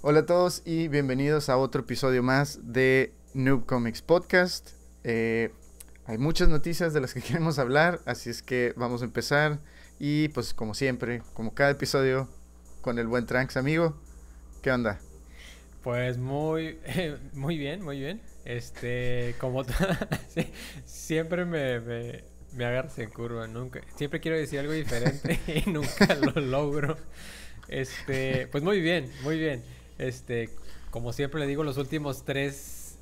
Hola a todos y bienvenidos a otro episodio más de Noob Comics Podcast. Eh, hay muchas noticias de las que queremos hablar, así es que vamos a empezar. Y pues como siempre, como cada episodio, con el buen Tranks amigo. ¿Qué onda? Pues muy, muy bien, muy bien. Este, como siempre me, me, me, agarras en curva, nunca, siempre quiero decir algo diferente y nunca lo logro. Este, pues muy bien, muy bien. Este, como siempre le digo, los últimos tres,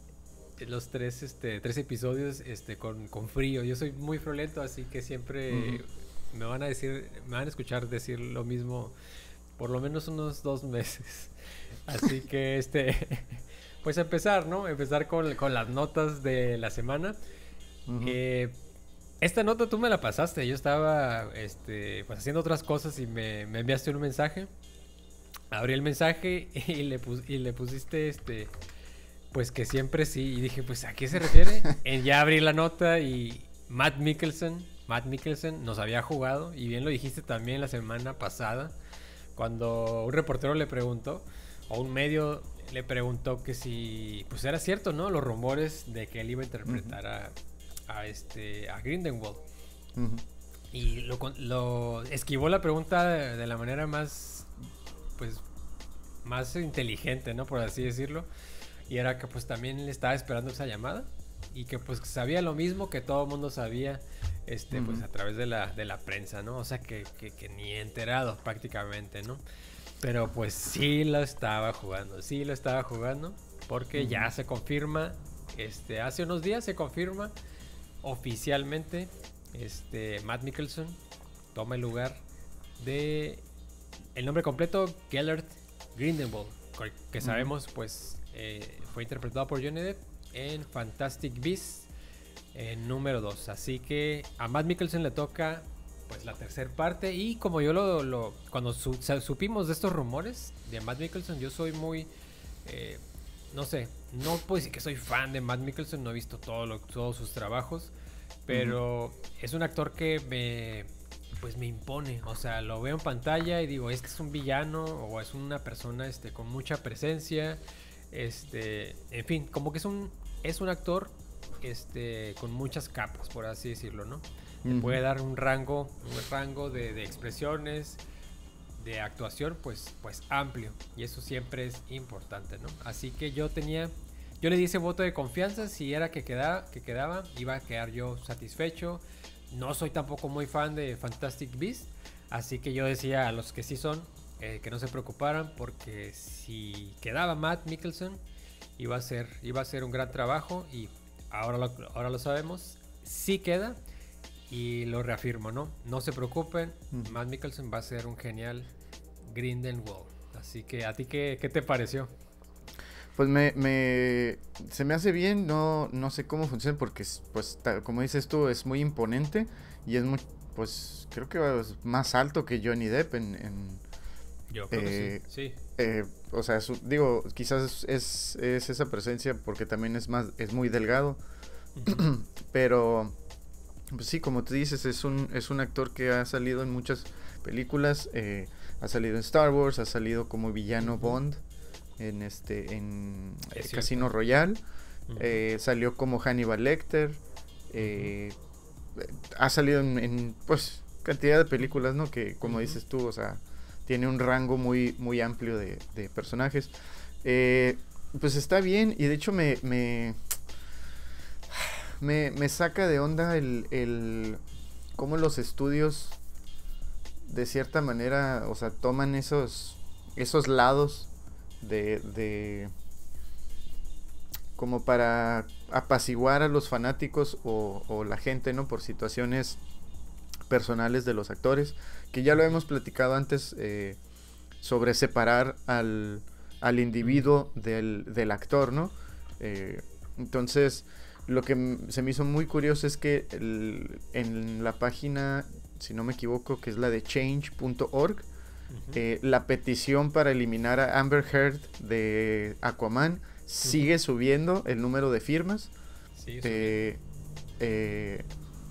los tres, este, tres episodios, este, con, con frío. Yo soy muy friolento, así que siempre me van a decir, me van a escuchar decir lo mismo por lo menos unos dos meses. Así que este, pues empezar, ¿no? Empezar con, con las notas de la semana. Eh, esta nota tú me la pasaste. Yo estaba este, pues haciendo otras cosas y me, me enviaste un mensaje. Abrí el mensaje y le, y le pusiste este. Pues que siempre sí. Y dije, pues ¿a qué se refiere? en ya abrí la nota y Matt Mikkelsen. Matt Mikkelsen nos había jugado. Y bien lo dijiste también la semana pasada. Cuando un reportero le preguntó. O un medio le preguntó que si. Pues era cierto, ¿no? Los rumores de que él iba a interpretar a, a, este. a Grindelwald. Y lo, lo, esquivó la pregunta de la manera más pues más inteligente, ¿no? Por así decirlo. Y era que pues también le estaba esperando esa llamada y que pues sabía lo mismo que todo el mundo sabía este pues a través de la, de la prensa, ¿no? O sea que, que, ni enterado prácticamente, ¿no? Pero pues sí lo estaba jugando, sí lo estaba jugando porque ya se confirma, este hace unos días se confirma oficialmente este Matt Mickelson toma el lugar de el nombre completo, Gellert Grindelwald, que sabemos pues eh, fue interpretado por Johnny Depp en Fantastic Beasts en número 2. Así que a Matt Mikkelsen le toca pues la tercera parte. Y como yo lo, cuando supimos de estos rumores de Matt Mikkelsen, yo soy muy eh, no sé, no puedo decir que soy fan de Matt Mikkelsen, no he visto todo todos sus trabajos, pero es un actor que me pues me impone. O sea, lo veo en pantalla y digo, este es un villano o es una persona este, con mucha presencia. Este, en fin, como que es un, es un actor este, con muchas capas, por así decirlo, ¿no? Puede dar un rango, un rango de, expresiones, de actuación, pues, pues amplio. Y eso siempre es importante, ¿no? Así que yo tenía, yo le di ese voto de confianza. Si era que quedaba, que quedaba, iba a quedar yo satisfecho. No soy tampoco muy fan de Fantastic Beasts, así que yo decía a los que sí son eh, que no se preocuparan porque si quedaba Matt Mikkelsen iba a ser, iba a ser un gran trabajo y ahora lo, ahora lo sabemos, sí queda y lo reafirmo, ¿no? No se preocupen, Matt Mikkelsen va a ser un genial Grindelwald. Así que, ¿a ti qué, qué te pareció? Pues me, me, se me hace bien, no, no sé cómo funciona porque, pues, como dices tú, es muy imponente y es muy, pues, creo que es más alto que Johnny Depp en... Yo creo que sí, eh, eh, o sea, digo, quizás es, es, esa presencia porque también es más, es muy delgado, pero, pues sí, como tú dices, es un, es un actor que ha salido en muchas películas, eh, ha salido en Star Wars, ha salido como villano Bond en este en Casino Royale. Eh, salió como Hannibal Lecter. Eh, ha salido en, pues cantidad de películas, ¿no? Que como dices tú, o sea, tiene un rango muy, muy amplio de, personajes. Eh, pues está bien y de hecho me, me, me, saca de onda el, el cómo los estudios de cierta manera, o sea, toman esos, esos lados de, como para apaciguar a los fanáticos o, la gente, ¿no? Por situaciones personales de los actores, que ya lo hemos platicado antes eh, sobre separar al, al individuo del, actor, ¿no? Eh, entonces, lo que se me hizo muy curioso es que en la página, si no me equivoco, que es la de change.org, eh, la petición para eliminar a Amber Heard de Aquaman sigue subiendo el número de firmas. Eh, eh,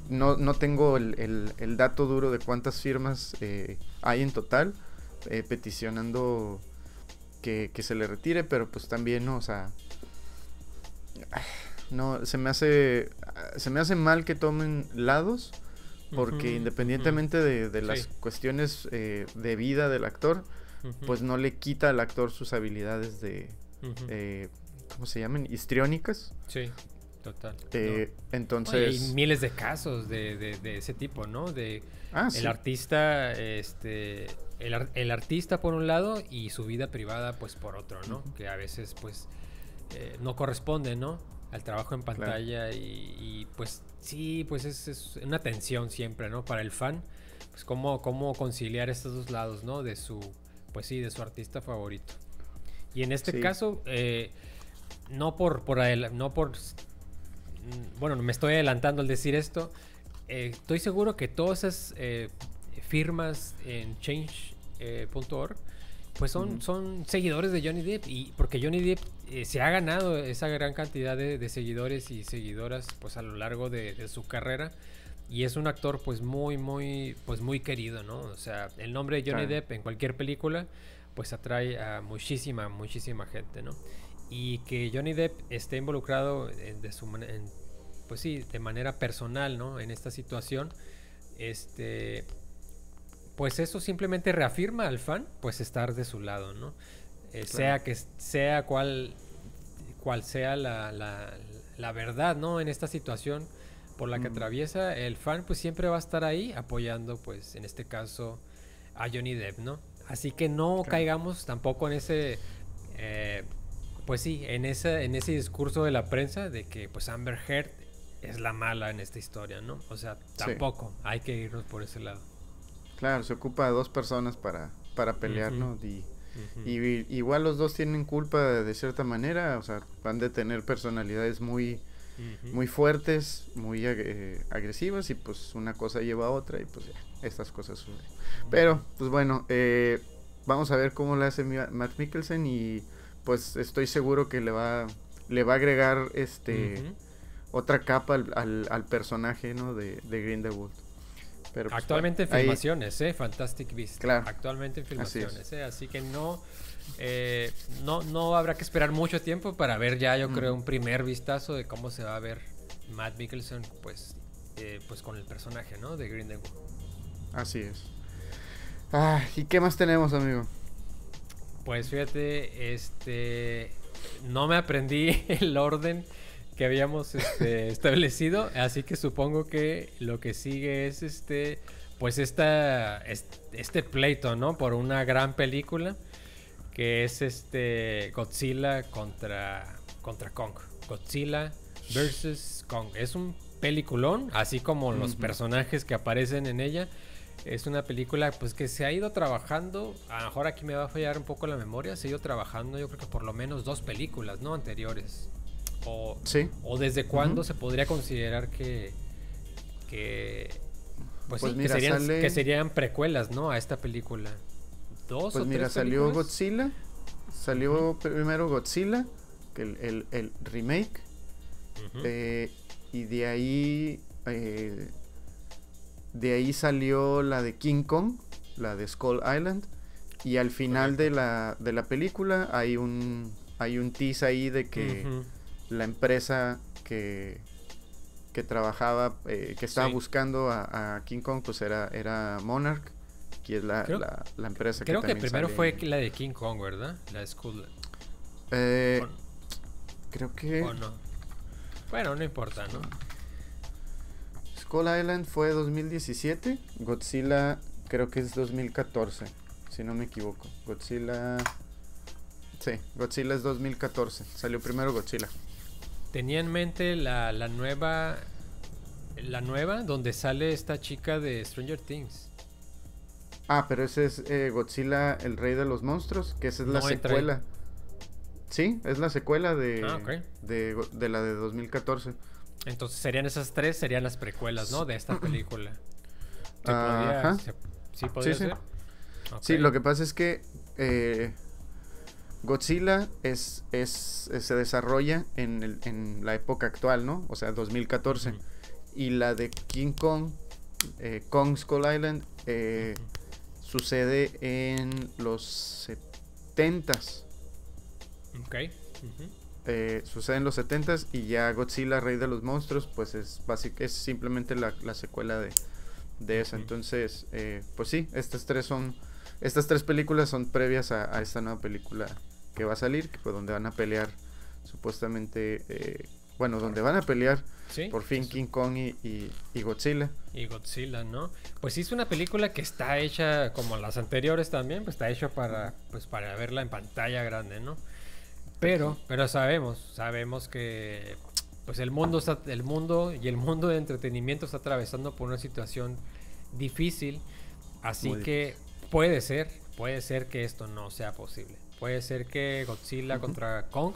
no, no, tengo el, el, dato duro de cuántas firmas hay en total peticionando que, que se le retire, pero pues también, ¿no? O sea, no, se me hace, se me hace mal que tomen lados, porque independientemente de, de las Sí. cuestiones eh, de vida del actor, pues no le quita al actor sus habilidades de, eh, ¿cómo se llaman? Histriónicas. Sí, total. Eh, No. Oye, Entonces... hay miles de casos de, de- de ese tipo, ¿no? De ah, el sí. artista, este, el, el artista por un lado y su vida privada, pues por otro, ¿no? Que a veces, pues, eh, no corresponde, ¿no? Al trabajo en pantalla y, y, pues sí, pues es, es una tensión siempre, ¿no? Para el fan, pues cómo, cómo conciliar estos dos lados, ¿no? De su, pues sí, de su artista favorito. Y en este Sí. caso, eh, no por, por no por, mm, bueno, me estoy adelantando al decir esto, eh, estoy seguro que todas esas eh, firmas en change.org pues son, son seguidores de Johnny Depp y porque Johnny Depp eh, se ha ganado esa gran cantidad de, de seguidores y seguidoras pues a lo largo de, de su carrera y es un actor pues muy muy pues muy querido no o sea el nombre de Johnny. Depp en cualquier película pues atrae a muchísima muchísima gente no y que Johnny Depp esté involucrado en- de su en- pues sí de manera personal no en esta situación este pues eso simplemente reafirma al fan pues estar de su lado no Eh, Claro. sea que sea cual cual sea la, la- la verdad no en esta situación por la que Ujú. atraviesa el fan pues siempre va a estar ahí apoyando pues en este caso a Johnny Depp no así que no Claro. caigamos tampoco en ese eh, pues sí en ese en ese discurso de la prensa de que pues Amber Heard es la mala en esta historia no o sea tampoco hay que irnos por ese lado Claro, se ocupa de dos personas para, para pelear. ¿no? Y, igual los dos tienen culpa de cierta manera, o sea, van de tener personalidades muy, muy fuertes, muy ag- eh, agresivas y pues una cosa lleva a otra y pues ya, estas cosas suceden. Pero, pues bueno, eh, vamos a ver cómo le hace Matt Mikkelsen y pues estoy seguro que le va, le va a agregar este otra capa al, al, al personaje, ¿no? De, de Grindelwald. Pero, pues, Actualmente en ahí- filmaciones, ¿eh? Fantastic Beasts. Claro. Actualmente en Así es. filmaciones, ¿eh? Así que no, eh, no, no habrá que esperar mucho tiempo para ver ya, yo creo, un primer vistazo de cómo se va a ver Matt Mikkelsen, pues, eh, pues con el personaje, ¿no? De Grindelwald. Así es. Ah, ¿y qué más tenemos, amigo? Pues fíjate, este, no me aprendí el orden que habíamos este, establecido, así que supongo que lo que sigue es este, pues esta, est- este pleito, ¿no? Por una gran película que es este Godzilla contra contra Kong. Godzilla versus Kong. Es un peliculón, así como los personajes que aparecen en ella. Es una película pues que se ha ido trabajando, a lo mejor aquí me va a fallar un poco la memoria, se ha ido trabajando yo creo que por lo menos dos películas, ¿no? Anteriores. O, Sí. o desde cuándo se podría considerar que, que pues, Pues sí, mira, que, serían, sale- que serían precuelas, ¿no? A esta película. Dos Pues o mira, tres salió películas? Godzilla. Salió primero Godzilla, que el, el- el remake. Eh, y de ahí. eh, de ahí salió la de King Kong, la de Skull Island. Y al final de la, de la película hay un. Hay un tease ahí de que. La empresa que. que trabajaba. eh, que estaba Sí. buscando a, a King Kong, pues era, era Monarch. Que es la, Creo- la, la empresa Creo que, también primero sale fue la de King Kong, ¿verdad? La de Skull. Eh, creo que no. Bueno, no importa, ¿no? Skull Island fue 2017, Godzilla creo que es 2014, si no me equivoco. Godzilla Sí, Godzilla es 2014, salió primero Godzilla. Tenía en mente la, la nueva. La nueva, donde sale esta chica de Stranger Things. Ah, pero ese es eh, Godzilla el rey de los monstruos, que esa es la ahí. secuela. Sí, es la secuela de, Ah, de, de la de 2014. Entonces serían esas tres, serían las precuelas, ¿no? De esta película. ¿Se podría- Ajá. se- ¿Sí podría Sí, sí. ser? Sí, lo que pasa es que eh, Godzilla es, es, es- se desarrolla en, el- en la época actual, ¿no? O sea, 2014. Ujú. Y la de King Kong, eh, Kong Skull Island, eh, sucede en los 70s. Ok. Eh, sucede en los 70 y ya Godzilla, Rey de los Monstruos, pues es, es simplemente la, secuela de, de esa. Entonces, eh, pues sí, estas tres son, estas tres películas son previas a, esta nueva película que va a salir, que pues donde van a pelear supuestamente, eh, bueno, donde van a pelear por fin King Kong y, y, Godzilla. Y Godzilla, ¿no? Pues sí es una película que está hecha como las anteriores también, pues está hecha para, pues para verla en pantalla grande, ¿no? Pero, pero sabemos, sabemos que pues el mundo está, el mundo y el mundo de entretenimiento está atravesando por una situación difícil, así que puede ser, puede ser que esto no sea posible. Puede ser que Godzilla contra Kong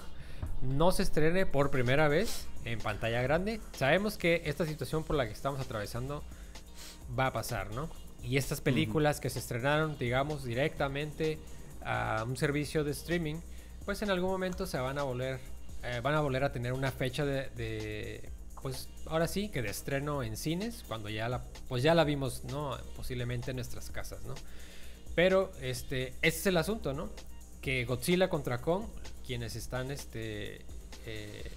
no se estrene por primera vez en pantalla grande. Sabemos que esta situación por la que estamos atravesando va a pasar, ¿no? Y estas películas que se estrenaron, digamos, directamente a un servicio de streaming, pues en algún momento se van a volver, eh, van a volver a tener una fecha de, pues ahora sí, que de estreno en cines, cuando ya la, pues ya la vimos, ¿no? Posiblemente en nuestras casas, ¿no? Pero este, ese es el asunto, ¿no? Que Godzilla contra Kong, quienes están este, eh,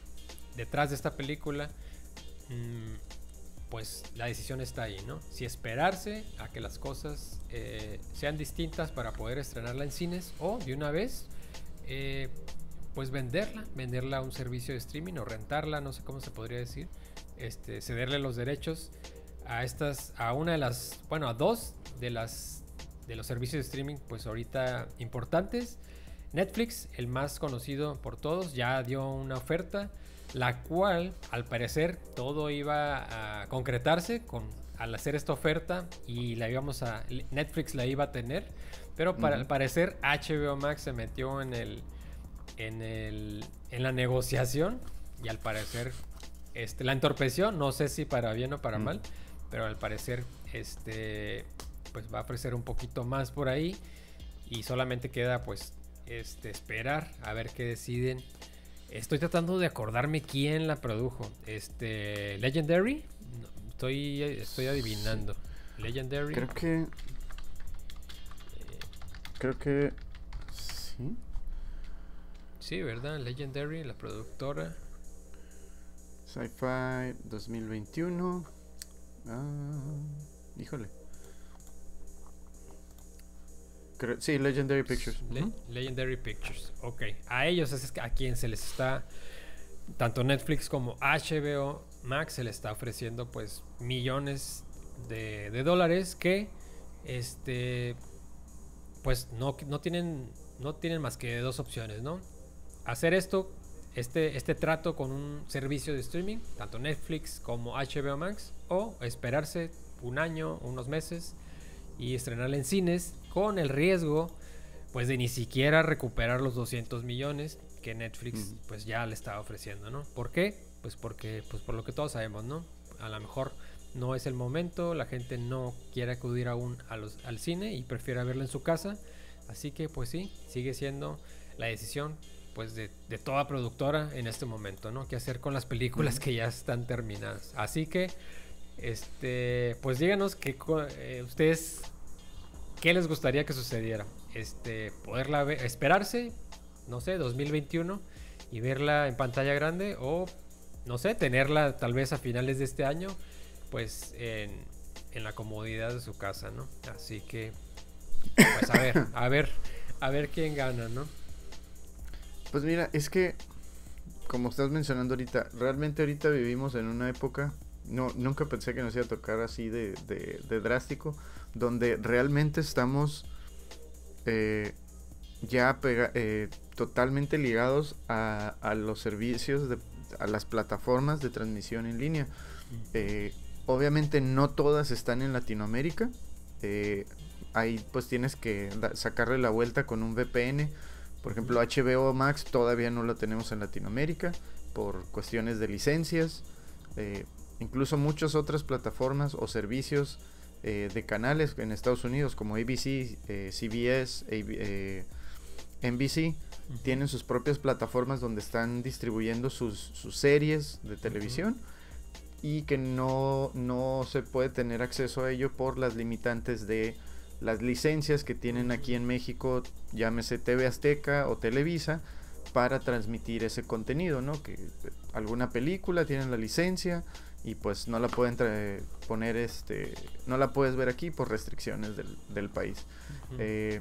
detrás de esta película, mm, pues la decisión está ahí, ¿no? Si esperarse a que las cosas eh, sean distintas para poder estrenarla en cines o de una vez eh, pues venderla, venderla a un servicio de streaming o rentarla, no sé cómo se podría decir, este, cederle los derechos a estas, a una de las, bueno, a dos de las de los servicios de streaming, pues ahorita importantes. Netflix, el más conocido por todos, ya dio una oferta, la cual, al parecer, todo iba a concretarse con al hacer esta oferta y la íbamos a Netflix la iba a tener pero para, al parecer HBO Max se metió en el, en el en la negociación y al parecer este la entorpeció, no sé si para bien o para mal, pero al parecer este pues va a ofrecer un poquito más por ahí y solamente queda pues este esperar a ver qué deciden. Estoy tratando de acordarme quién la produjo. Este Legendary, estoy estoy adivinando. Legendary. Creo que creo que sí. Sí, ¿verdad? Legendary, la productora. Sci-Fi 2021. Ah, híjole. Sí, Legendary Pictures. Legendary Pictures. Ok. A ellos es a quien se les está. Tanto Netflix como HBO Max se les está ofreciendo pues millones de, de dólares que este pues no, no, tienen, no tienen más que dos opciones, ¿no? Hacer esto, este, este trato con un servicio de streaming, tanto Netflix como HBO Max, o esperarse un año, unos meses y estrenarla en cines con el riesgo pues de ni siquiera recuperar los 200 millones que Netflix pues ya le estaba ofreciendo, ¿no? ¿Por qué? Pues porque pues por lo que todos sabemos, ¿no? A lo mejor no es el momento, la gente no quiere acudir aún a los, al cine y prefiere verlo en su casa. Así que pues sí, sigue siendo la decisión pues de, toda productora en este momento, ¿no? ¿Qué hacer con las películas que ya están terminadas? Así que, este, pues díganos que eh, ustedes, ¿qué les gustaría que sucediera? Este, poderla ver, esperarse, no sé, 2021 y verla en pantalla grande o, no sé, tenerla tal vez a finales de este año pues en, en la comodidad de su casa, ¿no? Así que, pues a ver, a ver, a ver quién gana, ¿no? Pues mira, es que, como estás mencionando ahorita, realmente ahorita vivimos en una época, no, nunca pensé que nos iba a tocar así de, de, drástico, donde realmente estamos eh, ya eh, totalmente ligados a, a, los servicios, de, a las plataformas de transmisión en línea. Eh, Obviamente no todas están en Latinoamérica. Ahí pues tienes que sacarle la vuelta con un VPN. Por ejemplo, HBO Max todavía no lo tenemos en Latinoamérica por cuestiones de licencias. Eh, incluso muchas otras plataformas o servicios eh, de canales en Estados Unidos como ABC, CBS, NBC tienen sus propias plataformas donde están distribuyendo sus, series de televisión y que no, no se puede tener acceso a ello por las limitantes de las licencias que tienen aquí en México, llámese TV Azteca o Televisa, para transmitir ese contenido, ¿no? Que alguna película tienen la licencia y pues no la pueden poner, este, no la puedes ver aquí por restricciones del, país. Eh,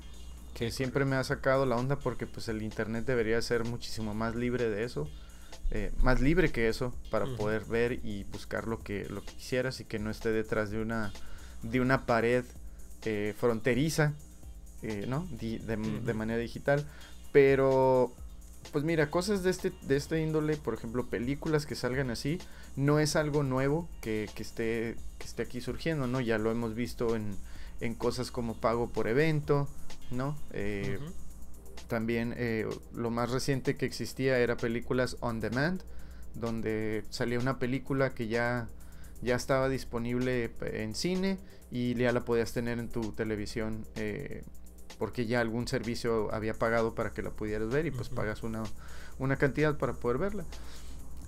que siempre me ha sacado la onda porque pues el internet debería ser muchísimo más libre de eso. Eh, más libre que eso para poder ver y buscar lo que, lo que quisieras y que no esté detrás de una, de una pared eh, fronteriza, ¿no? de, manera digital. Pero pues mira, cosas de este, de este índole, por ejemplo, películas que salgan así, no es algo nuevo que, esté, que esté aquí surgiendo, ¿no? Ya lo hemos visto en, cosas como pago por evento, ¿no? Eh, también eh, lo más reciente que existía era películas on demand, donde salía una película que ya, ya estaba disponible en cine y ya la podías tener en tu televisión eh, porque ya algún servicio había pagado para que la pudieras ver y pues pagas una, una cantidad para poder verla.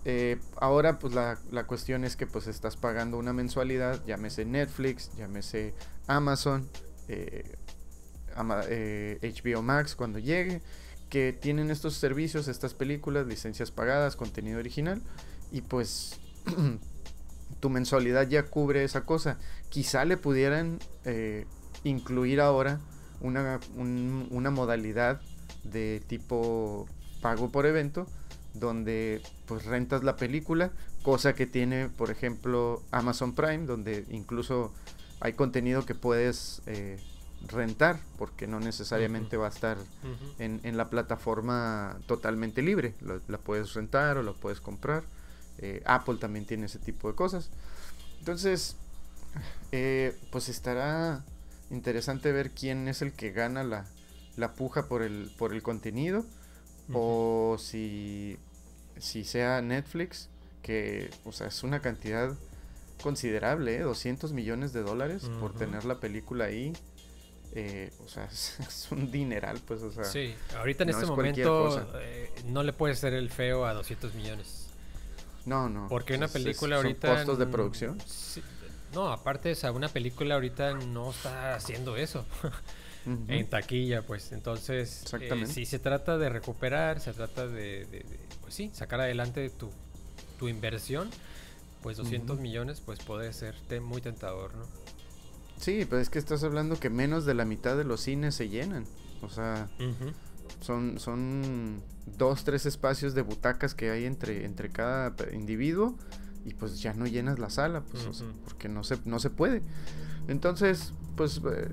Eh, ahora pues la, la, cuestión es que pues estás pagando una mensualidad, llámese Netflix, llámese Amazon, eh, HBO eh, Max cuando llegue, que tienen estos servicios, estas películas, licencias pagadas, contenido original y pues tu mensualidad ya cubre esa cosa. Quizá le pudieran incluir ahora una, una modalidad de tipo pago por evento donde pues rentas la película, cosa que tiene por ejemplo Amazon Prime, donde incluso hay contenido que puedes eh, rentar, porque no necesariamente va a estar en, la plataforma totalmente libre, la, puedes rentar o la puedes comprar. Eh, Apple también tiene ese tipo de cosas. Entonces, eh, pues estará interesante ver quién es el que gana la, la puja por el, por el contenido. O si, si sea Netflix, que o sea, es una cantidad considerable, 200 ¿eh? millones de dólares por tener la película ahí. Eh, o sea, es, un dineral, pues, o sea. Sí, ahorita en este momento eh, no le puede ser el feo a 200 millones. No, no. Porque una película ahorita. costos de producción? No, aparte, o sea, una película ahorita no está haciendo eso. en taquilla, pues. Entonces, eh, si se trata de recuperar, se trata de, pues sí, sacar adelante tu, tu inversión, pues 200 millones, pues puede ser muy tentador, ¿no? Sí, pero es que estás hablando que menos de la mitad de los cines se llenan. O sea, son, son dos, tres espacios de butacas que hay entre, entre cada individuo y pues ya no llenas la sala, pues, porque no se, no se puede. Entonces, pues eh,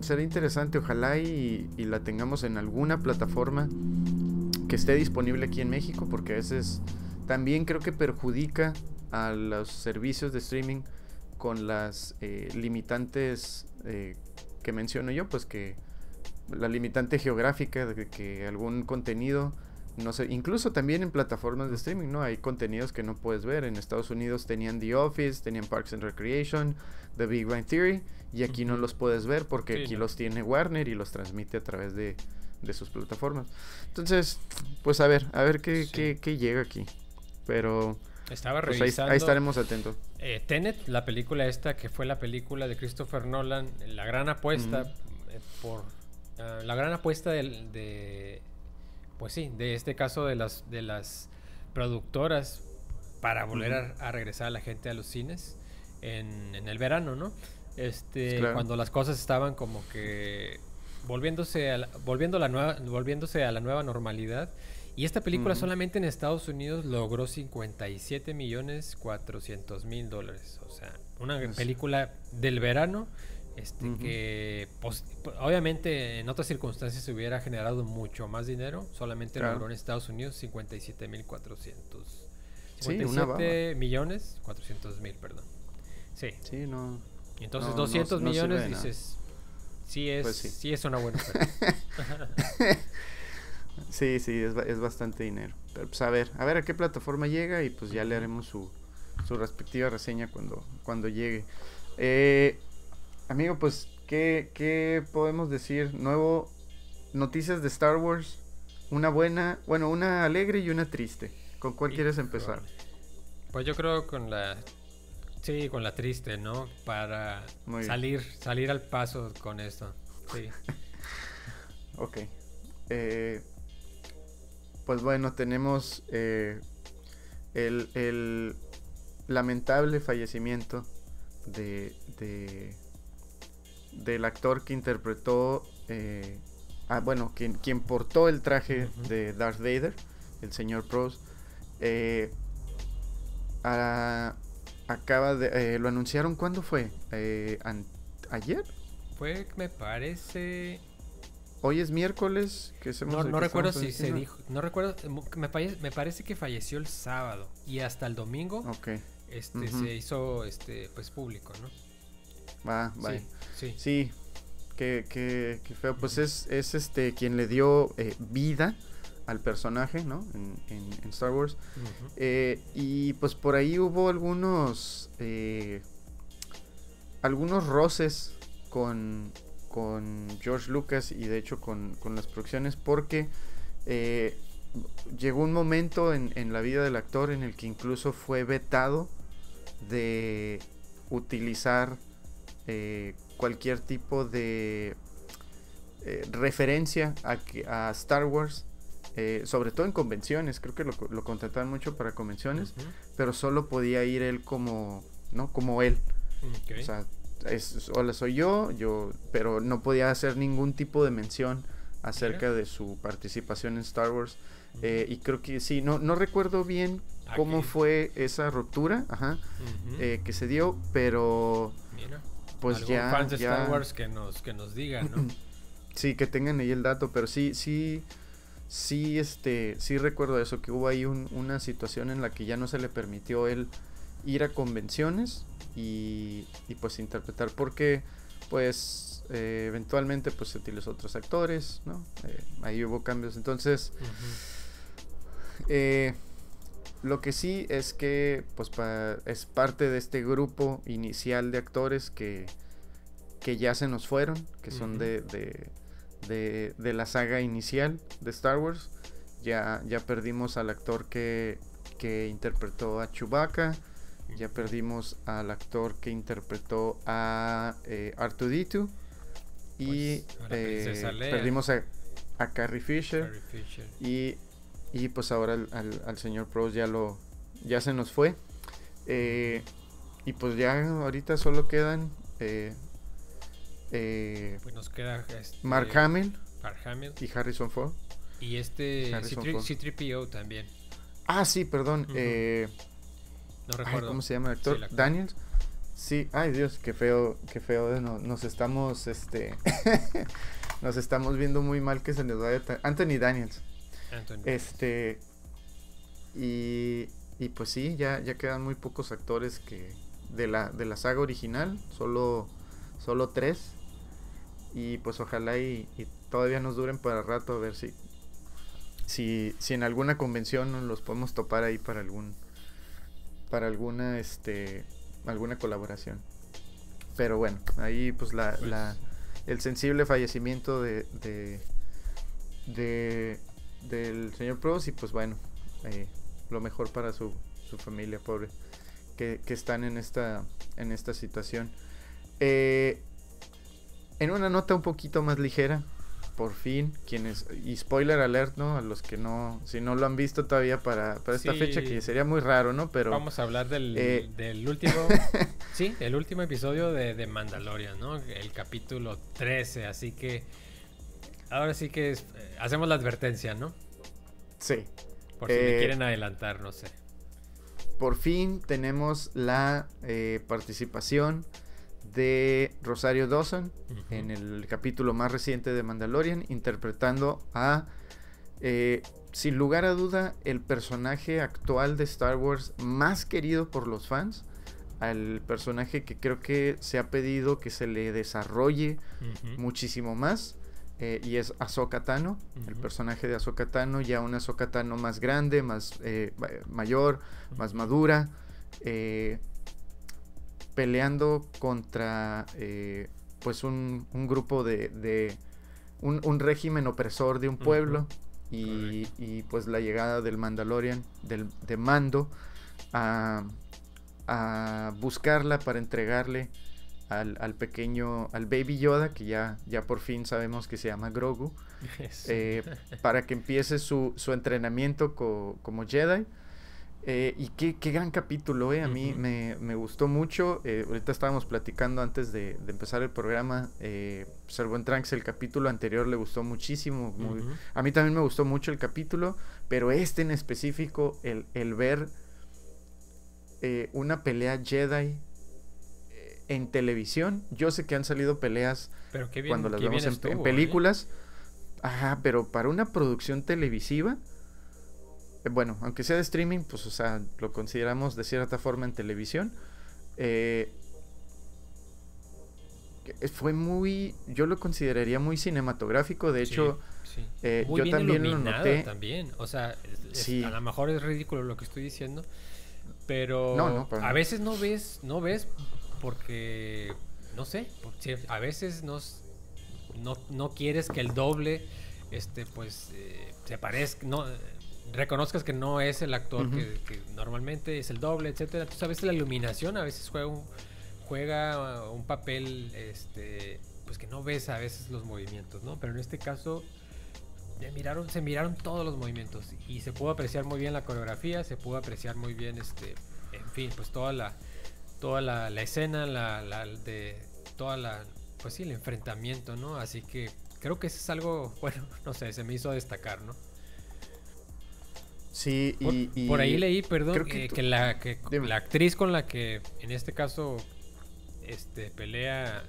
será interesante, ojalá y, la tengamos en alguna plataforma que esté disponible aquí en México, porque a veces también creo que perjudica a los servicios de streaming con las eh, limitantes eh, que menciono yo, pues que la limitante geográfica de que algún contenido no sé, incluso también en plataformas de streaming, ¿no? Hay contenidos que no puedes ver. En Estados Unidos tenían The Office, tenían Parks and Recreation, The Big Bang Theory, y aquí no los puedes ver porque aquí los tiene Warner y los transmite a través de, sus plataformas. Entonces, pues a ver, a ver qué, qué, llega aquí. Pero... Estaba pues ahí, estaremos atentos. Eh, Tenet, la película esta, que fue la película de Christopher Nolan, la gran apuesta eh, por... Ah, la gran apuesta de pues sí, de este caso de las, de las productoras para volver a, regresar a la gente a los cines en, el verano, ¿no? Este, cuando las cosas estaban como que volviéndose a la, volviendo la nueva, volviéndose a la nueva normalidad. Y esta película solamente en Estados Unidos logró 57 millones 400 mil dólares. O sea, una película del verano este, que pues, obviamente en otras circunstancias se hubiera generado mucho más dinero, solamente logró en Estados Unidos 57.400. 57 sí, millones 400 mil, perdón. Sí. Sí, no. Entonces 200 millones dices, sí es, pues sí. es una buena sí, sí, es, es, bastante dinero. Pero pues a ver, a ver a qué plataforma llega y pues ya le haremos su, su respectiva reseña cuando, cuando llegue. Eh, Amigo, pues, ¿qué, podemos decir? Nuevo, noticias de Star Wars. Una buena, bueno, una alegre y una triste. ¿Con cuál quieres empezar? Pues yo creo con la Sí, con la triste, ¿no? Para salir, salir al paso con esto. Sí. ok. Eh, pues bueno, tenemos eh, el, el, lamentable fallecimiento de, de del actor que interpretó, eh, ah, bueno, quien, quien portó el traje de Darth Vader, el señor Pros. Eh, acaba de, eh, lo anunciaron, ¿cuándo fue? ¿Ayer? Fue, me parece, Hoy es miércoles, que No, no recuerdo si se dijo, no recuerdo, me, me, parece que falleció el sábado y hasta el domingo este, se hizo este, pues público, ¿no? Va, va. Sí, sí. que, que, feo. Pues es, es este quien le dio eh, vida al personaje, ¿no? En, Star Wars. Eh, y pues por ahí hubo algunos. Eh, algunos roces con, con George Lucas y de hecho con, las producciones porque llegó un momento en, en, la vida del actor en el que incluso fue vetado de utilizar eh, cualquier tipo de eh, referencia a, Star Wars, eh, sobre todo en convenciones, creo que lo, lo contrataban mucho para convenciones, pero solo podía ir él como, ¿no? Como él. O sea, es, hola soy yo, yo, pero no podía hacer ningún tipo de mención acerca de su participación en Star Wars. y creo que sí, no, no recuerdo bien cómo fue esa ruptura ajá, que se dio, pero pues ya. fans de Star Wars que nos, que nos digan, ¿no? sí, que tengan ahí el dato, pero sí, sí, sí, este, sí recuerdo eso, que hubo ahí una situación en la que ya no se le permitió él ir a convenciones y, y pues interpretar, porque pues eh, eventualmente pues se utilizó otros actores, ¿no? Eh, ahí hubo cambios, entonces... eh, lo que sí es que pues es parte de este grupo inicial de actores que, que ya se nos fueron, que son de, de, de, la saga inicial de Star Wars. Ya, ya perdimos al actor que, que interpretó a Chewbacca. Ya perdimos al actor que interpretó a eh, R2D2. Y pues, eh, perdimos a, a Carrie Fisher, Carrie Fisher. Y y pues ahora al, señor Pros ya lo ya se nos fue. Eh, y pues ya ahorita solo quedan eh, eh, pues nos queda este, Mark, Hamill, Mark Hamill y Harrison Ford. Y este C3PO también. Ah, sí, perdón. no recuerdo. ¿Cómo se llama el actor? Daniels. Sí, ay Dios, qué feo, qué feo. nos estamos, este, nos estamos viendo muy mal que se les vaya. Anthony Daniels. Este. Y, y pues sí, ya, ya quedan muy pocos actores que. De la, de la saga original, solo, solo tres. Y pues ojalá y, todavía nos duren para rato a ver si, si, si en alguna convención los podemos topar ahí para algún para alguna este alguna colaboración pero bueno ahí pues la, pues la el sensible fallecimiento de, de, de del señor Pros y pues bueno, eh, lo mejor para su, su familia, pobre, que, están en esta, en esta situación. Eh, en una nota un poquito más ligera, por fin, quienes, y spoiler alert, ¿no? A los que no, si no lo han visto todavía para, para esta fecha, que sería muy raro, ¿no? Pero... Vamos a hablar del, eh, del último, sí, el último episodio de, de Mandalorian, ¿no? El capítulo 13, así que ahora sí que es, hacemos la advertencia, ¿no? Sí. Por si me eh, quieren adelantar, no sé. Por fin tenemos la eh, participación de Rosario Dawson en el capítulo más reciente de Mandalorian, interpretando a, eh, sin lugar a duda, el personaje actual de Star Wars más querido por los fans, al personaje que creo que se ha pedido que se le desarrolle muchísimo más. Eh, y es Ahsoka Tano, el personaje de Ahsoka Tano, ya una Ahsoka Tano más grande, más eh, mayor, más madura, eh, peleando contra pues un, grupo de, un, régimen opresor de un pueblo y, y, pues la llegada del Mandalorian, del, de Mando, a, a buscarla para entregarle al, al, pequeño, al Baby Yoda, que ya, ya por fin sabemos que se llama Grogu, eh, para que empiece su, su entrenamiento como Jedi. Eh, y qué, qué, gran capítulo, eh. A mí me, me, gustó mucho. Eh, ahorita estábamos platicando antes de, de empezar el programa. Eh, el buen Trunks, el capítulo anterior le gustó muchísimo. A mí también me gustó mucho el capítulo. Pero este en específico, el, el ver una pelea Jedi en televisión. Yo sé que han salido peleas cuando las vemos en, películas. Ajá, pero para una producción televisiva eh, bueno, aunque sea de streaming, pues, o sea, lo consideramos de cierta forma en televisión. Eh, fue muy, yo lo consideraría muy cinematográfico. De hecho, eh, yo también lo noté. También, o sea, a lo mejor es ridículo lo que estoy diciendo, pero a veces no ves, no ves porque, no sé, a veces no, no, quieres que el doble, este, pues, se parezca, no reconozcas que no es el actor que, normalmente es el doble, etcétera. Entonces a veces la iluminación a veces juega un, juega un papel este pues que no ves a veces los movimientos, ¿no? Pero en este caso miraron, se miraron todos los movimientos y se pudo apreciar muy bien la coreografía, se pudo apreciar muy bien este en fin, pues toda la toda la, escena, la, la, de toda la pues sí, el enfrentamiento, ¿no? Así que creo que eso es algo, bueno, no sé, se me hizo destacar, ¿no? Sí, y, por, ahí leí, perdón, que, la, que la actriz con la que en este caso este pelea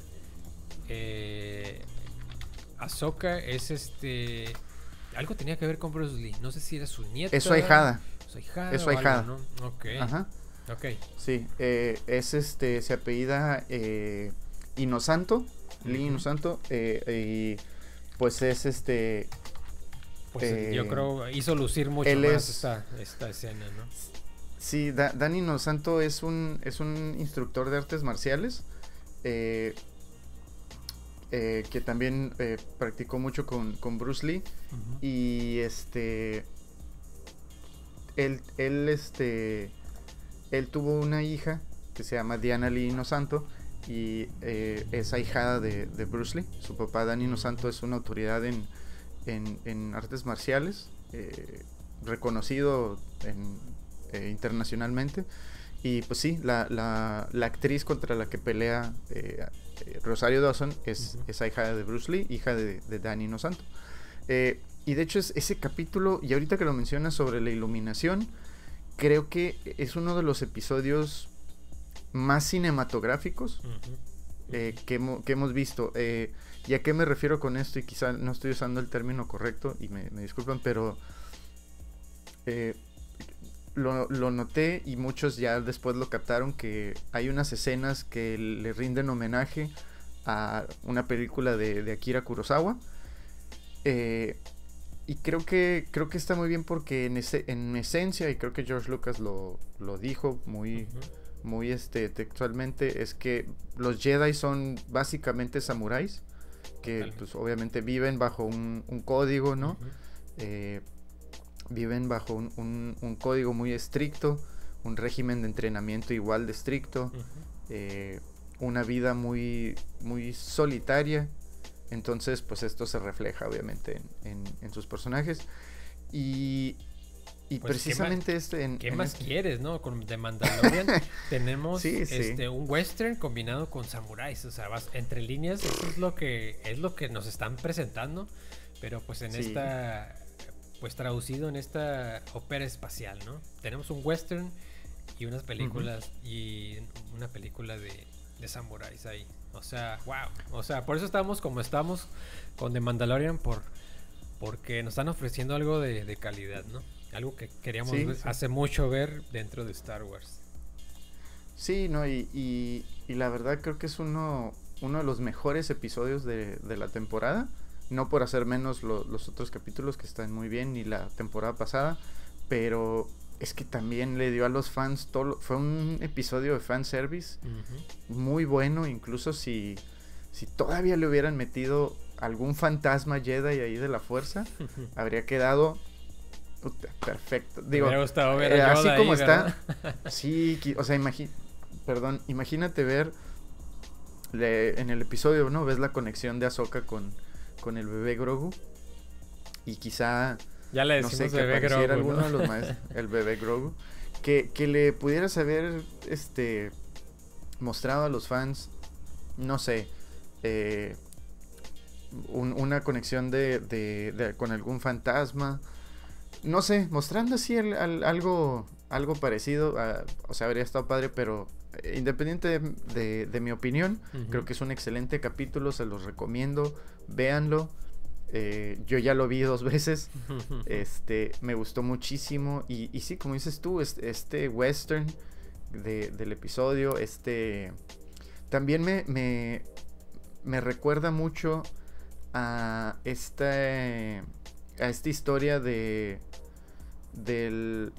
eh, Ahsoka es este algo tenía que ver con Bruce Lee. No sé si era su nieta. Es su ahijada. Su ahijada. Es su ahijada. ¿no? Ok. Ajá. Ok. Sí, eh, es este, se apellida eh, Inosanto, Lee Inosanto, eh, y pues es este pues yo eh, creo hizo lucir mucho más esta, escena, ¿no? Sí, Dani Nosanto es un, es un instructor de artes marciales eh, eh, que también practicó mucho con, Bruce Lee y este él, él este él tuvo una hija que se llama Diana Lee Nosanto y es ahijada de, de Bruce Lee. Su papá Dani Nosanto es una autoridad en, en, artes marciales, eh, reconocido eh, internacionalmente. Y pues sí, la, la, la, actriz contra la que pelea eh, Rosario Dawson es, esa hija de Bruce Lee, hija de, de Danny No Santo. y de hecho es ese capítulo, y ahorita que lo mencionas sobre la iluminación, creo que es uno de los episodios más cinematográficos que, que, hemos visto. ¿Y a qué me refiero con esto? Y quizá no estoy usando el término correcto y me, disculpan, pero eh, lo, noté y muchos ya después lo captaron que hay unas escenas que le rinden homenaje a una película de, Akira Kurosawa. Y creo que, creo que está muy bien porque en, ese, en esencia, y creo que George Lucas lo, dijo muy, muy este, textualmente, es que los Jedi son básicamente samuráis que pues, obviamente viven bajo un, código, ¿no? Eh, viven bajo un, código muy estricto, un régimen de entrenamiento igual de estricto, eh, una vida muy, muy solitaria. Entonces, pues esto se refleja obviamente en sus personajes. Y y pues, precisamente este... En, ¿Qué más quieres, no? Con The Mandalorian tenemos este un western combinado con samuráis. O sea, vas entre líneas, eso es lo que, es lo que nos están presentando. Pero pues en esta... Pues traducido en esta ópera espacial, ¿no? Tenemos un western y unas películas y una película de, de samuráis ahí. O sea, wow. O sea, por eso estamos como estamos con The Mandalorian por porque nos están ofreciendo algo de, de calidad, ¿no? Algo que queríamos hace mucho ver dentro de Star Wars. Sí, no, y, y, la verdad creo que es uno, uno de los mejores episodios de, la temporada. No por hacer menos los otros capítulos que están muy bien, ni la temporada pasada, pero es que también le dio a los fans todo. Fue un episodio de fanservice muy bueno, incluso si, si todavía le hubieran metido algún fantasma Jedi ahí de la fuerza, habría quedado perfecto. Digo, eh, así como está. sí, o sea, perdón, imagínate ver en el episodio, ¿no? Ves la conexión de Ahsoka con, con el bebé Grogu. Y quizá... Ya le decimos no sé, bebé Grogu, alguno de los maestros, el bebé Grogu. Que, que le pudieras haber este, mostrado a los fans, no sé, eh, una conexión de, de, con algún fantasma. No sé, mostrando así algo, algo parecido. o sea, habría estado padre, pero eh, independiente de, mi opinión, creo que es un excelente capítulo, se los recomiendo, véanlo. Eh, yo ya lo vi dos veces, este, me gustó muchísimo y, y sí, como dices tú, este, western del episodio, este, también me, me, me recuerda mucho a esta, a esta historia de, del,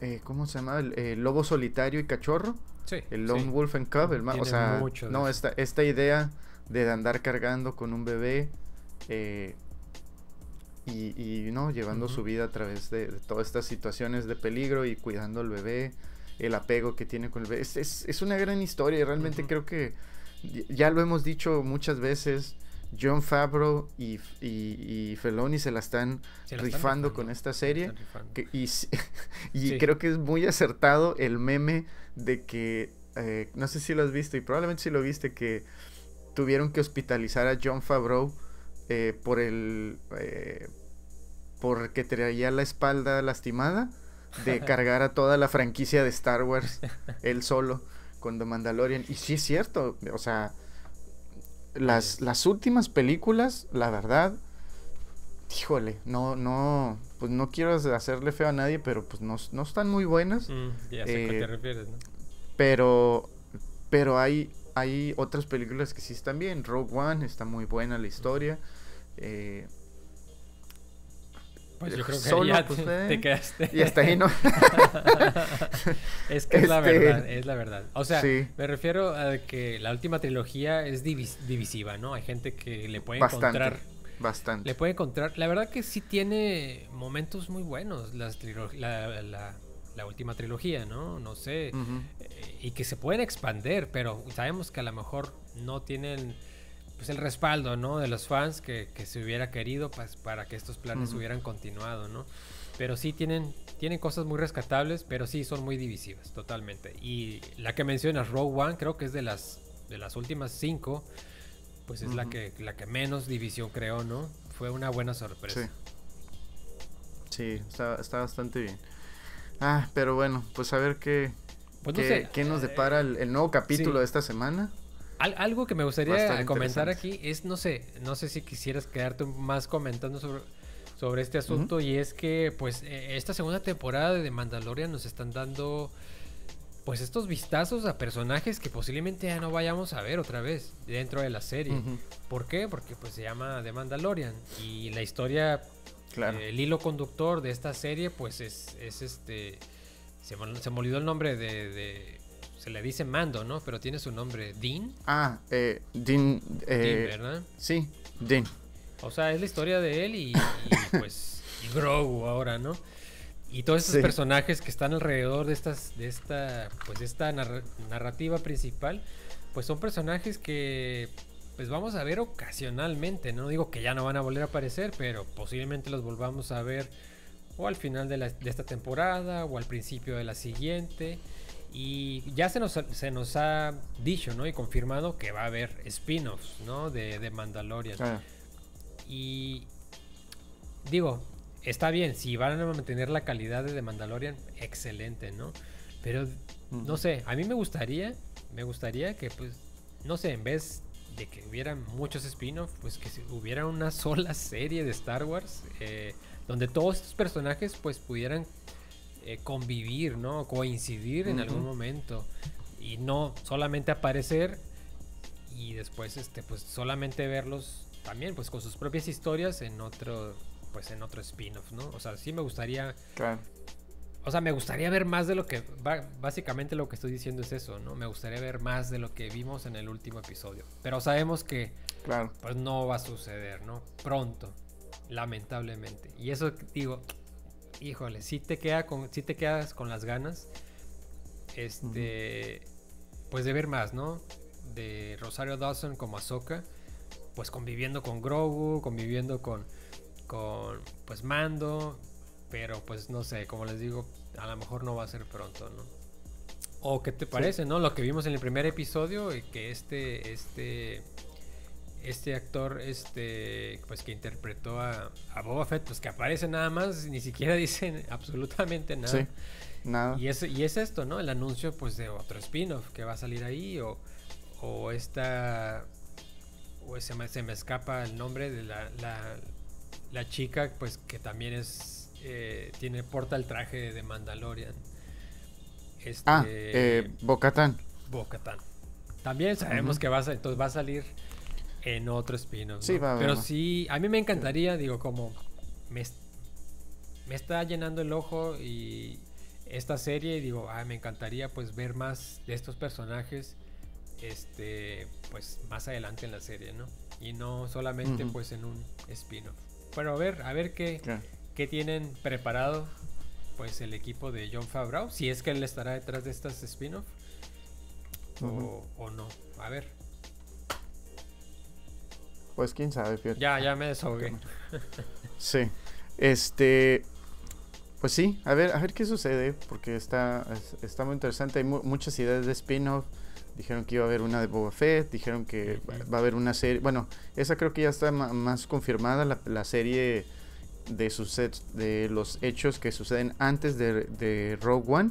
eh, ¿cómo se llama? El, lobo solitario y cachorro. Sí. El Lone Wolf and Cub. El o sea, no, esta, esta idea de andar cargando con un bebé eh, y, no llevando su vida a través de, todas estas situaciones de peligro y cuidando al bebé, el apego que tiene con el bebé. Es, es, una gran historia y realmente creo que ya lo hemos dicho muchas veces. John Favreau y, y, Feloni se la están, rifando, con esta serie. y, y creo que es muy acertado el meme de que, eh, no sé si lo has visto y probablemente si lo viste, que tuvieron que hospitalizar a John Favreau eh, por el... Eh, porque traía la espalda lastimada de cargar a toda la franquicia de Star Wars él solo con The Mandalorian. Y sí es cierto, o sea las, las últimas películas, la verdad, híjole, no, no, pues no quiero hacerle feo a nadie, pero pues no, no están muy buenas. Mm, ya sé a qué te eh, refieres, ¿no? Pero, pero hay, hay otras películas que sí están bien. Rogue One está muy buena la historia. Eh, pues yo creo que Solo, ya pues, te, eh, quedaste. Y hasta ahí no. es que es la este, verdad, es la verdad. O sea, me refiero a que la última trilogía es divisiva, ¿no? Hay gente que le puede encontrar. Bastante. Le puede encontrar. La verdad que sí tiene momentos muy buenos las la, la, última trilogía, ¿no? No sé. Eh, y que se pueden expander, pero sabemos que a lo mejor no tienen pues el respaldo, ¿no? De los fans que, se hubiera querido pues, para que estos planes hubieran continuado, ¿no? Pero sí tienen, tienen cosas muy rescatables, pero sí son muy divisivas, totalmente. Y la que mencionas, Rogue One, creo que es de las, de las últimas cinco, pues es la, que, la que menos división creó, ¿no? Fue una buena sorpresa. Sí, sí está, bastante bien. Ah, pero bueno, pues a ver qué, pues qué, nos eh, depara el, nuevo capítulo de esta semana algo que me gustaría comentar aquí es, no sé, no sé si quisieras quedarte más comentando sobre, sobre este asunto y es que pues e, esta segunda temporada de Mandalorian nos están dando pues estos vistazos a personajes que posiblemente ya no vayamos a ver otra vez dentro de la serie. ¿Por qué? Porque pues se llama The Mandalorian y la historia, claro. el hilo conductor de esta serie pues es, es este, se, se me olvidó el nombre de se le dice Mando, ¿no? Pero tiene su nombre, Dean. Ah, eh, Dean. Eh, ¿verdad? Sí, Dean. O sea, es la historia de él y, pues y Grogu ahora, ¿no? Y todos esos personajes que están alrededor de estas, de esta, pues de esta narrativa principal, pues son personajes que pues vamos a ver ocasionalmente, no digo que ya no van a volver a aparecer, pero posiblemente los volvamos a ver o al final de, de esta temporada o al principio de la siguiente. Y ya se nos, se nos ha dicho, ¿no? Y confirmado que va a haber spin-offs, ¿no? De, de Mandalorian. Ah. Y digo, está bien, si van a mantener la calidad de The Mandalorian, excelente, ¿no? Pero, no sé, a mí me gustaría, me gustaría que, pues, no sé, en vez de que hubiera muchos spin-offs, pues que hubiera una sola serie de Star Wars, eh, donde todos estos personajes, pues, pudieran eh, convivir, ¿no? Coincidir en algún momento. Y no solamente aparecer y después, este, pues solamente verlos también, pues con sus propias historias en otro, pues en otro spin-off, ¿no? O sea, sí me gustaría... O sea, me gustaría ver más de lo que... Básicamente lo que estoy diciendo es eso, ¿no? Me gustaría ver más de lo que vimos en el último episodio. Pero sabemos que... Claro. Pues no va a suceder, ¿no? Pronto. Lamentablemente. Y eso digo, híjole, si te, queda con, si te quedas con las ganas, este, pues de ver más, ¿no? de Rosario Dawson como Ahsoka, pues conviviendo con Grogu, conviviendo con, con pues Mando, pero pues no sé, como les digo, a lo mejor no va a ser pronto, ¿no? ¿O qué te parece, no? Lo que vimos en el primer episodio, que este, este, este actor, este, pues que interpretó a, a Boba Fett, pues que aparece nada más, ni siquiera dicen absolutamente nada. Sí, nada. Y es, y es esto, ¿no? El anuncio, pues, de otro spin-off que va a salir ahí, o, o esta, o se me, se me escapa el nombre de la, la, la chica, pues, que también es, eh, tiene, porta el traje de Mandalorian. Este, Ah, eh, Bocatán. Bo-Katan. También sabemos que va a, entonces va a salir en otro spin-off. Sí, Pero sí, a mí me encantaría, digo, como me, es- me está llenando el ojo y esta serie, digo, ah, me encantaría pues ver más de estos personajes, este, pues más adelante en la serie, ¿no? Y no solamente pues en un spin-off. Pero a ver, a ver qué, Claro. qué tienen preparado pues el equipo de John Favreau, si es que él estará detrás de estas spin-off o no. A ver, Pues quién sabe, fíjate. ya, ya me desahogué. Sí. Este. Pues sí, a ver, a ver qué sucede, porque está, es- está muy interesante. Hay mu- muchas ideas de spin-off. Dijeron que iba a haber una de Boba Fett, dijeron que va- a haber una serie. Bueno, esa creo que ya está más confirmada, la, la serie de, de los hechos que suceden antes de, de Rogue One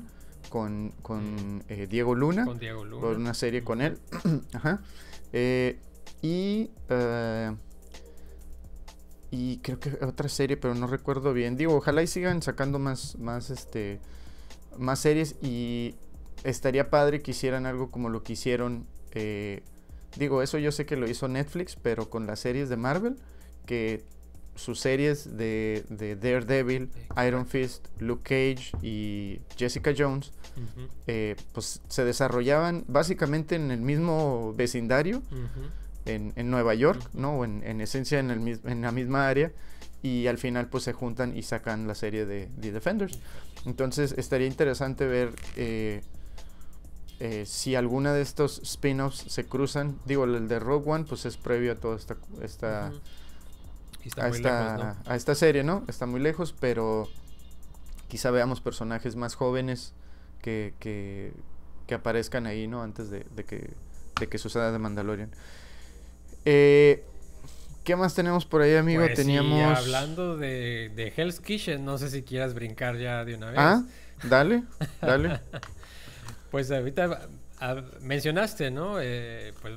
con, con eh, Diego Luna. Con Diego Luna. por una serie con él. Ajá. Eh, y. eh, y creo que otra serie, pero no recuerdo bien. Digo, ojalá y sigan sacando más, más, este, más series y estaría padre que hicieran algo como lo que hicieron. eh, digo, eso yo sé que lo hizo Netflix, pero con las series de Marvel, que sus series de, de Daredevil, Iron Fist, Luke Cage y Jessica Jones eh, pues se desarrollaban básicamente en el mismo vecindario, ujú. En, en Nueva York. ¿no? O en, en esencia en, el, en la misma área, y al final pues se juntan y sacan la serie de The Defenders. Entonces estaría interesante ver eh, eh, si alguna de estos spin-offs se cruzan. Digo, el de Rogue One pues es previo a toda esta... está a, muy esta, lejos, ¿no? a esta serie, ¿no? Está muy lejos, pero quizá veamos personajes más jóvenes que, que, que aparezcan ahí, ¿no? Antes de, de que, de que suceda de Mandalorian. Eh, ¿Qué más tenemos por ahí, amigo? Pues sí, Teníamos... hablando de, de Hell's Kitchen, no sé si quieras brincar ya de una vez. Ah, dale, dale. Pues ahorita ah, mencionaste, ¿no? Eh, pues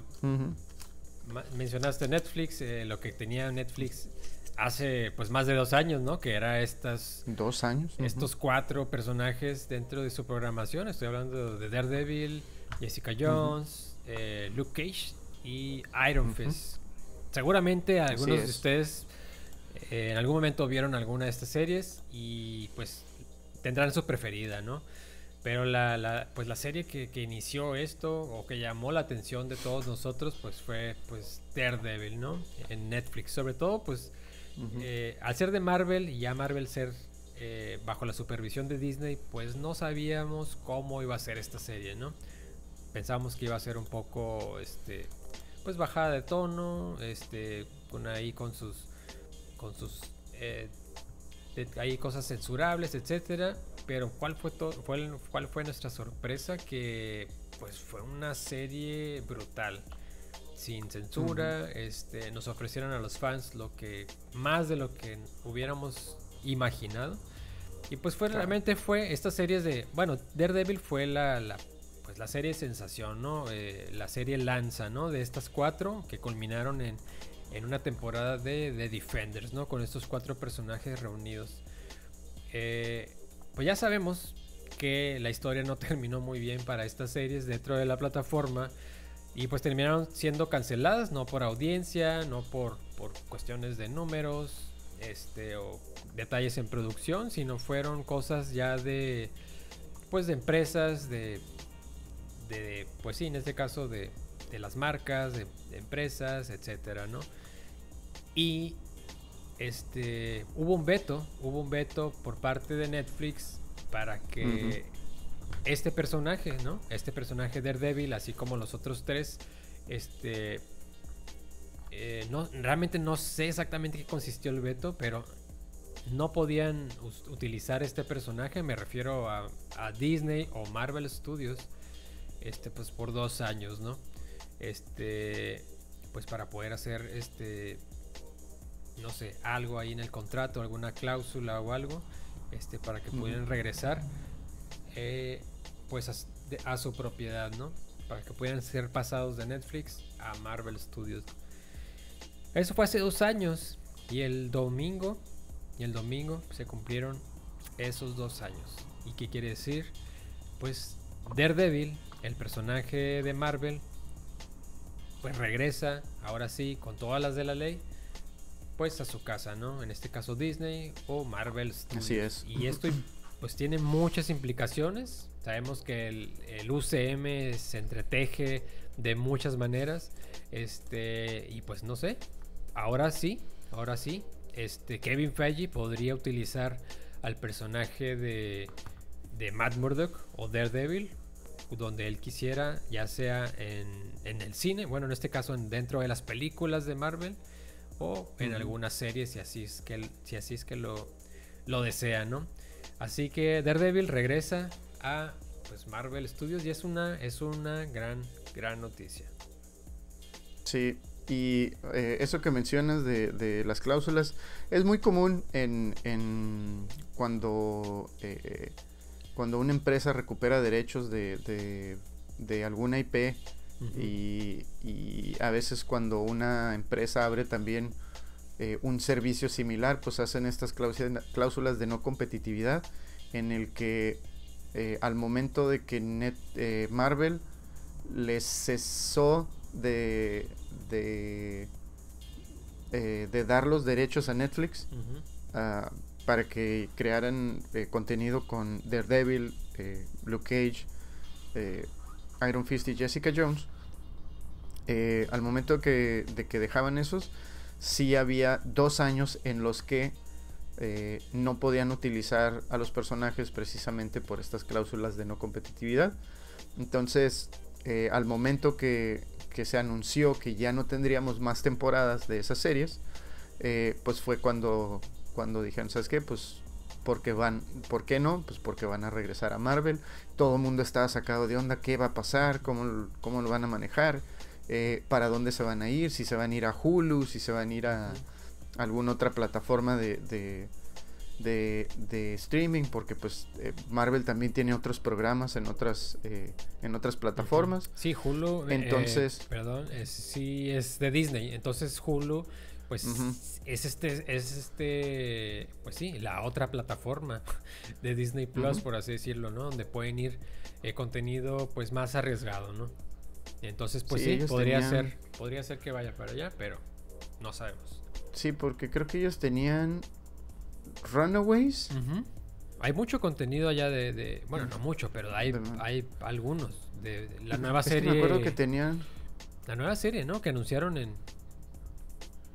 mencionaste Netflix, eh, lo que tenía Netflix hace pues más de dos años, ¿no? Que era estas Dos años. estos cuatro personajes dentro de su programación. Estoy hablando de Daredevil, Jessica Jones, eh, Luke Cage y Iron. Fist. Seguramente algunos de es. ustedes eh, en algún momento vieron alguna de estas series y pues tendrán su preferida, ¿no? Pero la, la- pues la serie que, que inició esto o que llamó la atención de todos nosotros pues fue pues Daredevil, ¿no? En Netflix. Sobre todo pues eh, al ser de Marvel y ya Marvel ser eh, bajo la supervisión de Disney, pues no sabíamos cómo iba a ser esta serie, ¿no? Pensábamos que iba a ser un poco, este, pues bajada de tono, este, con ahí con sus, con sus, eh, de- ahí cosas censurables, etcétera. Pero cuál fue todo, fue cuál fue nuestra sorpresa que, pues fue una serie brutal sin censura, este, nos ofrecieron a los fans lo que más de lo que hubiéramos imaginado. Y pues fue Claro. realmente fue estas series de, bueno, Daredevil fue la, la, pues la serie sensación, ¿no? Eh, la serie lanza, ¿no? De estas cuatro que culminaron en, en una temporada de, de Defenders, ¿no? Con estos cuatro personajes reunidos. Eh, pues ya sabemos que la historia no terminó muy bien para estas series dentro de la plataforma. Y pues terminaron siendo canceladas, no por audiencia, no por, por cuestiones de números, este, o detalles en producción, sino fueron cosas ya de, pues de empresas, de, de pues sí, en este caso de, de las marcas, de, de empresas, etcétera, ¿no? Y este, hubo un veto, hubo un veto por parte de Netflix para que este personaje, ¿no? Este personaje Daredevil, así como los otros tres, Este, eh, no, realmente no sé exactamente qué consistió el veto, pero no podían utilizar este personaje, me refiero a, Disney o Marvel Studios, este, pues por dos años, ¿no? Este, pues para poder hacer este, no sé, algo ahí en el contrato, alguna cláusula o algo, este, para que pudieran regresar, eh, pues a, a, su propiedad, ¿no? Para que pudieran ser pasados de Netflix a Marvel Studios. Eso fue hace dos años y el domingo y el domingo se cumplieron esos dos años. ¿Y qué quiere decir? Pues Daredevil, el personaje de Marvel, pues regresa, ahora sí, con todas las de la ley, pues a su casa, ¿no? En este caso Disney o Marvel Studios. Así es. Y esto pues tiene muchas implicaciones. Sabemos que el, el, UCM se entreteje de muchas maneras. Este, y pues no sé. Ahora sí, ahora sí, este, Kevin Feige podría utilizar al personaje de, de Matt Murdock o Daredevil donde él quisiera, ya sea en, el cine, bueno, en este caso en, dentro de las películas de Marvel o en algunas series, si así es que, si así es que lo, lo desea, ¿no? Así que Daredevil regresa a pues, Marvel Studios y es una, es una gran, gran noticia. Sí, y eh, eso que mencionas de, las cláusulas es muy común en, cuando, eh, cuando una empresa recupera derechos de, alguna IP y, a veces cuando una empresa abre también eh, un servicio similar, pues hacen estas cláusulas de no competitividad en el que al momento de que Net, Marvel les cesó de, de, eh, de dar los derechos a Netflix para que crearan eh, contenido con Daredevil, eh, Cage, Iron Fist y Jessica Jones. al momento de que dejaban esos, sí había dos años en los que no podían utilizar a los personajes precisamente por estas cláusulas de no competitividad. Entonces, al momento que, que se anunció que ya no tendríamos más temporadas de esas series, eh, pues fue cuando, cuando dijeron, ¿sabes qué? Pues porque van, ¿por qué no? Pues porque van a regresar a Marvel. Todo el mundo estaba sacado de onda, ¿qué va a pasar? ¿Cómo, cómo lo van a manejar? Eh, ¿Para dónde se van a ir? Si se van a ir a Hulu, si se van a ir a alguna otra plataforma de, de, de streaming porque pues eh, Marvel también tiene otros programas en otras eh, en otras plataformas sí Hulu entonces perdón es, sí es de Disney entonces Hulu pues es este es este pues sí la otra plataforma de Disney Plus por así decirlo no donde pueden ir contenido pues más arriesgado no entonces pues sí, podría ser podría ser que vaya para allá pero no sabemos sí porque creo que ellos tenían Runaways. Hay mucho contenido allá de, bueno, no mucho, pero hay, hay algunos de, la nueva serie. me acuerdo que tenían la nueva serie, ¿no? Que anunciaron en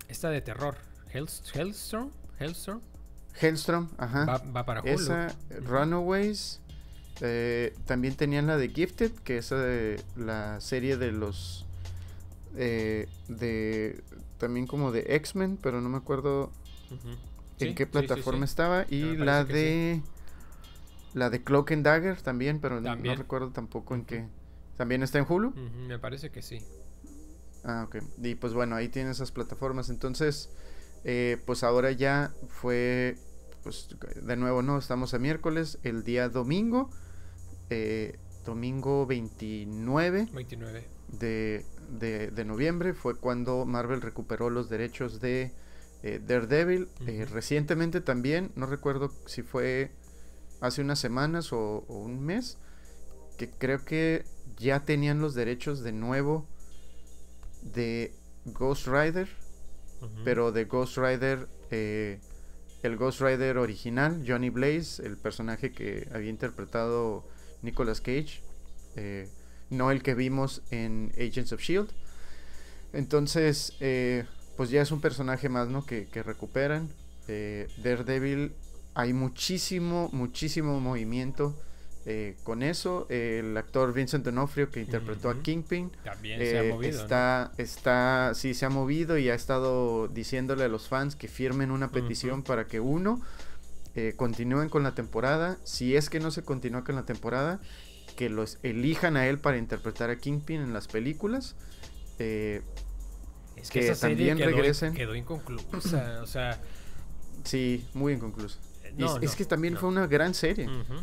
esta de terror, Hellstrom, Hellstrom. Hellstrom, ajá. Va, para Hulu. Esa, Runaways. Eh, también tenían la de Gifted, que es la serie de los eh, de también como de X-Men, pero no me acuerdo en qué plataforma estaba. Y la de. La de Cloak and Dagger también, pero no recuerdo tampoco en qué. ¿También está en Hulu? me parece que sí. Ah, ok. Y pues bueno, ahí tiene esas plataformas. Entonces, eh, pues ahora ya fue. Pues de nuevo, ¿no? Estamos a miércoles. El día domingo. Eh, domingo 29. 29. De, de, de noviembre fue cuando Marvel recuperó los derechos de eh, Daredevil. Eh, recientemente también, no recuerdo si fue hace unas semanas o, un mes, que creo que ya tenían los derechos de nuevo de Ghost Rider, pero de Ghost Rider, eh, el Ghost Rider original, Johnny Blaze, el personaje que había interpretado Nicolas Cage, no el que vimos en Agents of Shield. Entonces, pues ya es un personaje más, ¿no? Que, recuperan. Eh, Daredevil, hay muchísimo, muchísimo movimiento eh, con eso. el actor Vincent D'Onofrio, que interpretó a Kingpin, también se ha eh, movido. ¿no? está, está, sí, se ha movido y ha estado diciéndole a los fans que firmen una petición para que uno eh, continúen con la temporada. Si es que no se continúa con la temporada, que los elijan a él para interpretar a Kingpin en las películas. Eh, Es que esa serie también quedó, regresen. quedó inconclusa. o sea, sí, muy inconcluso. Y no, es, que también fue una gran serie. Ujú.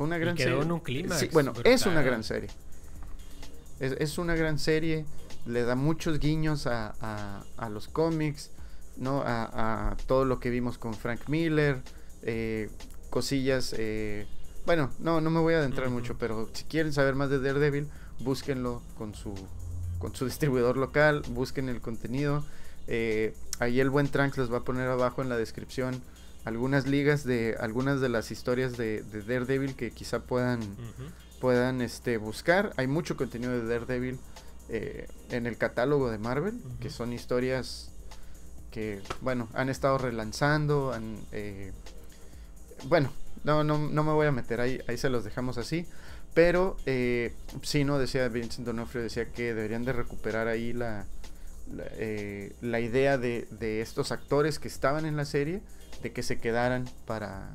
Fue una Y gran quedó serie. en un clímax Sí, bueno, es una gran serie. Es, es una gran serie. Le da muchos guiños a, a- a los cómics, ¿no? A, a todo lo que vimos con Frank Miller. eh, cosillas. eh, bueno, no, no me voy a adentrar mucho, pero si quieren saber más de Daredevil, búsquenlo con su, con su distribuidor local, busquen el contenido. eh, ahí el buen Tranks les va a poner abajo en la descripción algunas ligas de algunas de las historias de, de Daredevil que quizá puedan puedan este buscar. Hay mucho contenido de Daredevil eh, en el catálogo de Marvel que son historias que bueno han estado relanzando han, eh, bueno no, no no me voy a meter ahí ahí se los dejamos así. Pero eh, sí no decía Vincent D'Onofrio decía que deberían de recuperar ahí la, eh, la idea de, de estos actores que estaban en la serie de que se quedaran para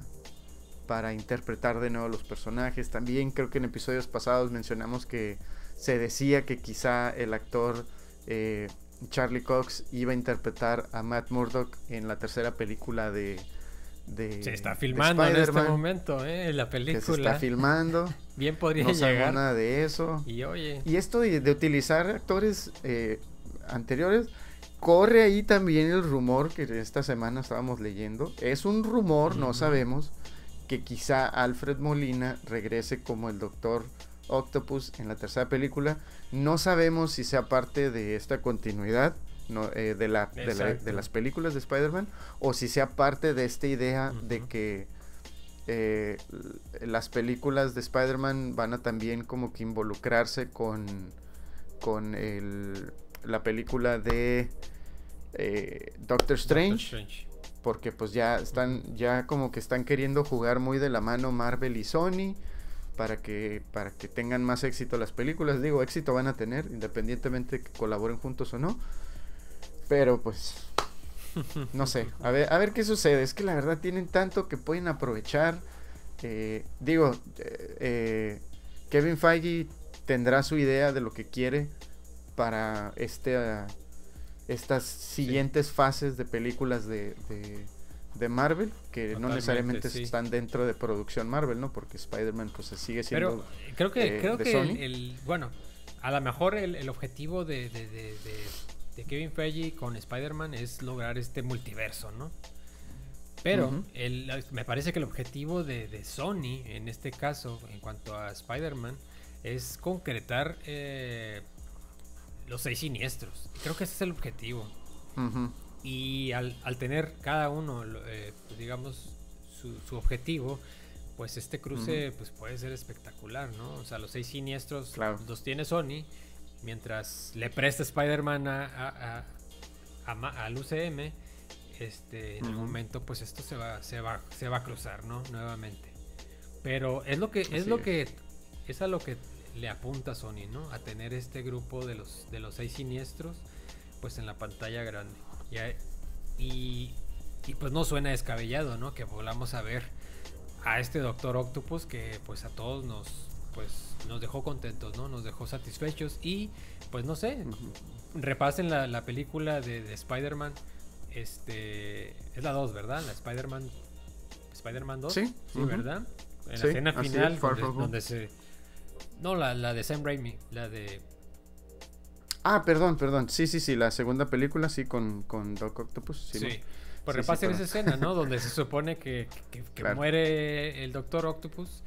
para interpretar de nuevo los personajes. También creo que en episodios pasados mencionamos que se decía que quizá el actor eh, Charlie Cox iba a interpretar a Matt Murdock en la tercera película de, de Se está filmando en este momento, ¿eh? La que se película. está filmando. Bien podría no llegar. nada de eso. Y oye, Y esto de, de utilizar actores eh, anteriores, corre ahí también el rumor que esta semana estábamos leyendo. Es un rumor, no sabemos, que quizá Alfred Molina regrese como el Doctor Octopus en la tercera película. No sabemos si sea parte de esta continuidad. no, eh, de, la, de, la- de Exacto. las películas de Spider-Man o si sea parte de esta idea de que eh, las películas de Spider-Man van a también como que involucrarse con, con el, la película de eh, Doctor Strange, Doctor Strange. porque pues ya están, ya como que están queriendo jugar muy de la mano Marvel y Sony para que, para que tengan más éxito las películas. Digo, éxito van a tener, independientemente que colaboren juntos o no. Pero pues no sé, a ver, a ver qué sucede. Es que la verdad tienen tanto que pueden aprovechar. Eh, digo, eh, eh, Kevin Feige tendrá su idea de lo que quiere para este, ah, estas siguientes fases de películas de, de, de Marvel, que no necesariamente sí. están dentro de producción Marvel, ¿no? Porque Spider-Man pues sigue siendo... Pero creo que, eh, creo que el, bueno, a lo mejor el, el objetivo de, de, de, Kevin Feige con Spider-Man es lograr este multiverso, ¿no? Pero el- me parece que el objetivo de, de Sony, en este caso, en cuanto a Spider-Man, es concretar eh, los seis siniestros. Creo que ese es el objetivo. Y al, al tener cada uno, eh, pues, digamos, su, su objetivo, pues este cruce pues puede ser espectacular, ¿no? O sea, los seis siniestros Claro. los tiene Sony, mientras le presta Spider-Man a, a- a- a ma- al UCM, este, en el Ujú. momento pues esto se va, se va, se va a cruzar, ¿no? Nuevamente. Pero es lo que, es lo es. que, es a lo que le apunta Sony, ¿no? A tener este grupo de los, de los seis siniestros, pues en la pantalla grande. Ya- y, y pues no suena descabellado, ¿no? Que volvamos a ver a este Doctor Octopus que pues a todos nos pues nos dejó contentos, ¿no? Nos dejó satisfechos y pues no sé, repasen la, la película de, de Spider-Man. Este es la 2, ¿verdad? La Spider-Man Spider-Man 2. Sí. ¿verdad? En Sí, la escena final donde se No, la, la de Sam Raimi, la de Ah, perdón, perdón. Sí, sí, sí, la segunda película, sí, con, con Doc Octopus. Sí. Sí, Pues Sí, sí, repasen esa escena, ¿no? Donde se supone que, que- que Claro. muere el Doctor Octopus.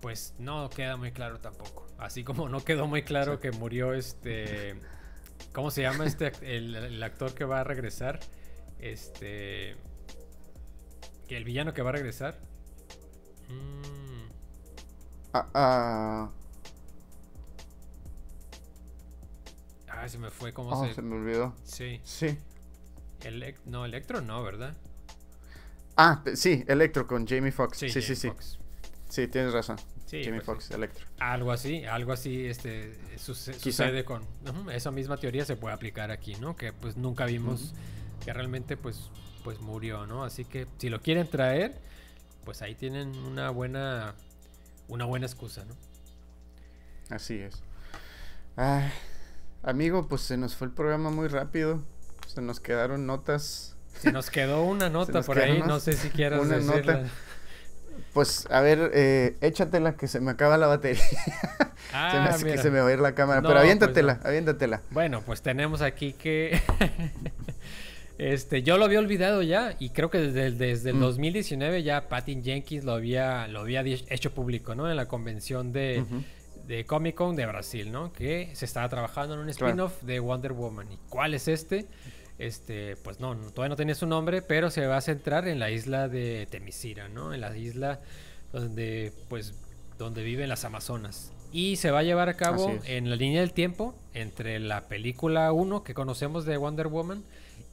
Pues no queda muy claro tampoco. Así como no quedó muy claro que murió este. ¿Cómo se llama este el, el actor que va a regresar? Este. Que el villano que va a regresar. Mm, Ah, ah, ah, se me fue cómo oh, se. se me olvidó. Sí. Sí. No, Electro no, ¿verdad? Ah, sí, Electro con Jamie Foxx. Sí, sí, Jamie sí. Foxx. Sí, tienes razón. Sí, Jamie pues Foxx, sí. Electro. Algo así, algo así este, suce- sucede con... Esa misma teoría se puede aplicar aquí, ¿no? Que pues nunca vimos que realmente pues, pues murió, ¿no? Así que si lo quieren traer, pues ahí tienen una buena, una buena excusa, ¿no? Así es. Ay, amigo, pues se nos fue el programa muy rápido. Se nos quedaron notas. Se nos quedó una nota por ahí, no sé si quieras una decirla. nota. Pues, a ver, eh, échatela que se me acaba la batería. Ah, se me hace mira. que se me va a ir la cámara. No, pero pues aviéntatela, no. aviéntatela. Bueno, pues tenemos aquí que... este, yo lo había olvidado ya y creo que desde, el- desde el Mm. 2019 ya Patty Jenkins lo había, lo había hecho público, ¿no? En la convención de. De Comic Con de Brasil, ¿no? Que se estaba trabajando en un Claro. spin-off de Wonder Woman. ¿Y cuál es este? Este, pues no, todavía no tenía su nombre, pero se va a centrar en la isla de Temisira, ¿no? En la isla donde, pues, donde viven las Amazonas. Y se va a llevar a cabo en la línea del tiempo entre la película 1 que conocemos de Wonder Woman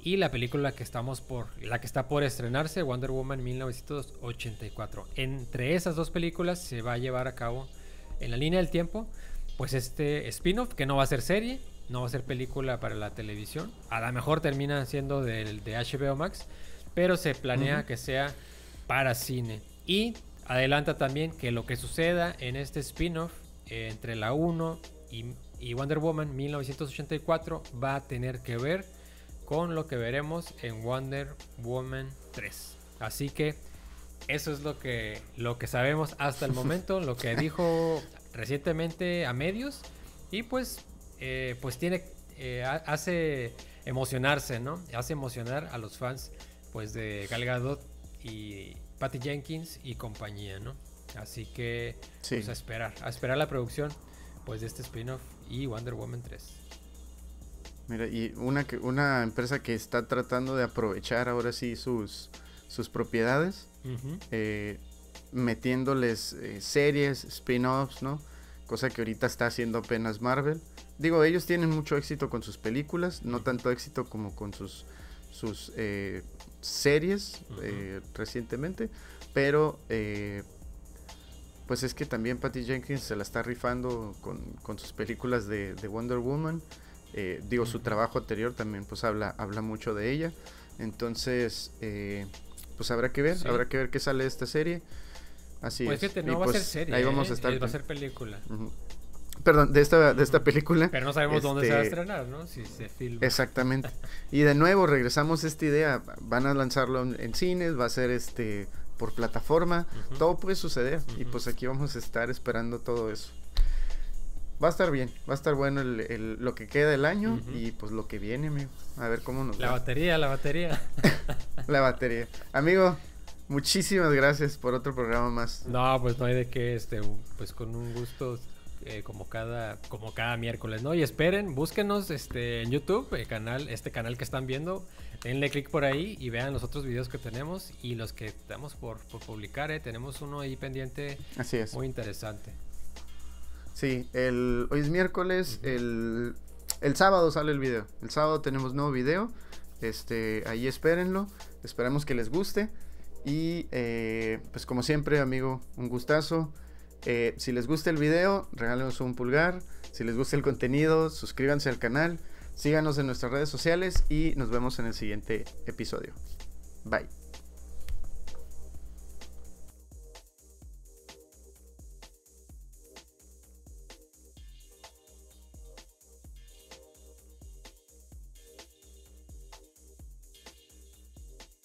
y la película que estamos por la que está por estrenarse Wonder Woman 1984. Entre esas dos películas se va a llevar a cabo en la línea del tiempo pues este spin-off que no va a ser serie, no va a ser película para la televisión. A lo mejor termina siendo del de HBO Max, pero se planea que sea para cine. Y adelanta también que lo que suceda en este spin-off eh, entre la 1 y, y Wonder Woman 1984 va a tener que ver con lo que veremos en Wonder Woman 3. Así que eso es lo que, lo que sabemos hasta el momento, lo que dijo recientemente a medios y pues, eh, pues tiene, eh, ha- hace emocionarse, ¿no? Hace emocionar a los fans pues de Gal Gadot y Patty Jenkins y compañía, ¿no? Así que Sí. pues a esperar, a esperar la producción pues de este spin-off y Wonder Woman 3. Mira, y una, que, una empresa que está tratando de aprovechar ahora sí sus, sus propiedades, Eh, metiéndoles eh, series, spin-offs, ¿no? Cosa que ahorita está haciendo apenas Marvel. Digo, ellos tienen mucho éxito con sus películas, no tanto éxito como con sus, sus eh, series recientemente, pero pues es que también Patty Jenkins se la está rifando con, con sus películas de, de Wonder Woman. Eh, digo, su trabajo anterior también pues habla, habla mucho de ella. Entonces, eh, pues habrá que ver, Sí. habrá que ver qué sale de esta serie. Así Pues es. fíjate, Y, no va a ser pues, serie, Ahí vamos ¿eh? a estar. va a ser película. Perdón, de esta, de esta película. Pero no sabemos dónde se va a Este, estrenar, ¿no? Si se filma. Exactamente. Y de nuevo regresamos a esta idea. Van a lanzarlo en, en cines, va a ser este por plataforma. Todo puede suceder. Y pues aquí vamos a estar esperando todo eso. Va a estar bien, va a estar bueno el, el- lo que queda del año y pues lo que viene, amigo. A ver cómo nos La va. batería, la batería. La batería. Amigo, muchísimas gracias por otro programa más. No, pues no hay de qué, este, pues con un gusto eh, como cada, como cada miércoles, ¿no? Y esperen, búsquenos este en YouTube, el canal, este canal que están viendo, denle clic por ahí y vean los otros videos que tenemos y los que estamos por, por publicar, ¿eh? Tenemos uno ahí pendiente Así es. muy interesante. Sí, el, hoy es miércoles, el, el sábado sale el video. El sábado tenemos nuevo video. Este, ahí espérenlo. Esperamos que les guste. Y eh, pues como siempre, amigo, un gustazo. Eh, si les gusta el video, regálenos un pulgar. Si les gusta el contenido, suscríbanse al canal. Síganos en nuestras redes sociales y nos vemos en el siguiente episodio. Bye.